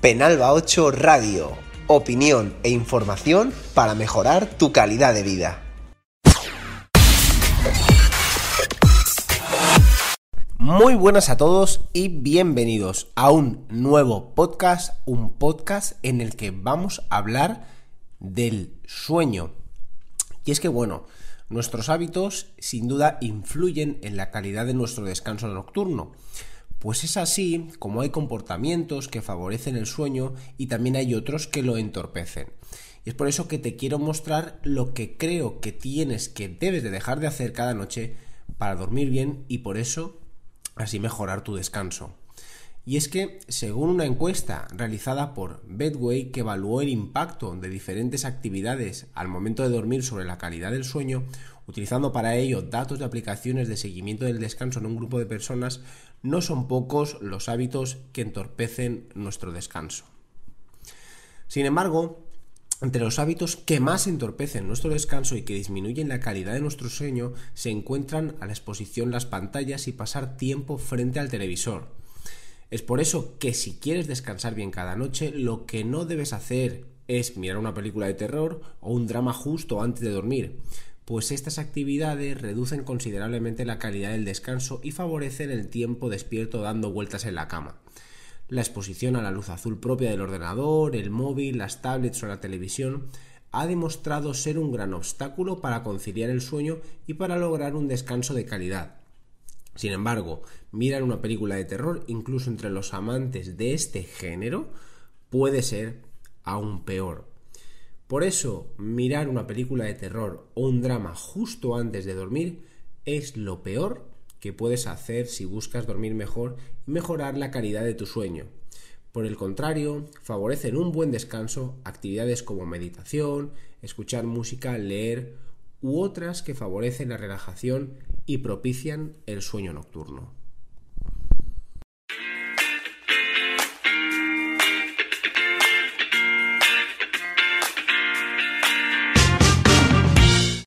Penalba 8 Radio. Opinión e información para mejorar tu calidad de vida. Muy buenas a todos y bienvenidos a un nuevo podcast, un podcast en el que vamos a hablar del sueño. Y es que bueno, nuestros hábitos sin duda influyen en la calidad de nuestro descanso nocturno. Pues es así como hay comportamientos que favorecen el sueño y también hay otros que lo entorpecen. Y es por eso que te quiero mostrar lo que creo que tienes que debes de dejar de hacer cada noche para dormir bien y por eso así mejorar tu descanso. Y es que, según una encuesta realizada por Bedway que evaluó el impacto de diferentes actividades al momento de dormir sobre la calidad del sueño, utilizando para ello datos de aplicaciones de seguimiento del descanso en un grupo de personas, no son pocos los hábitos que entorpecen nuestro descanso. Sin embargo, entre los hábitos que más entorpecen nuestro descanso y que disminuyen la calidad de nuestro sueño se encuentran a la exposición las pantallas y pasar tiempo frente al televisor. Es por eso que si quieres descansar bien cada noche, lo que no debes hacer es mirar una película de terror o un drama justo antes de dormir, pues estas actividades reducen considerablemente la calidad del descanso y favorecen el tiempo despierto dando vueltas en la cama. La exposición a la luz azul propia del ordenador, el móvil, las tablets o la televisión ha demostrado ser un gran obstáculo para conciliar el sueño y para lograr un descanso de calidad. Sin embargo, mirar una película de terror, incluso entre los amantes de este género, puede ser aún peor. Por eso, mirar una película de terror o un drama justo antes de dormir es lo peor que puedes hacer si buscas dormir mejor y mejorar la calidad de tu sueño. Por el contrario, favorecen un buen descanso actividades como meditación, escuchar música, leer u otras que favorecen la relajación y propician el sueño nocturno.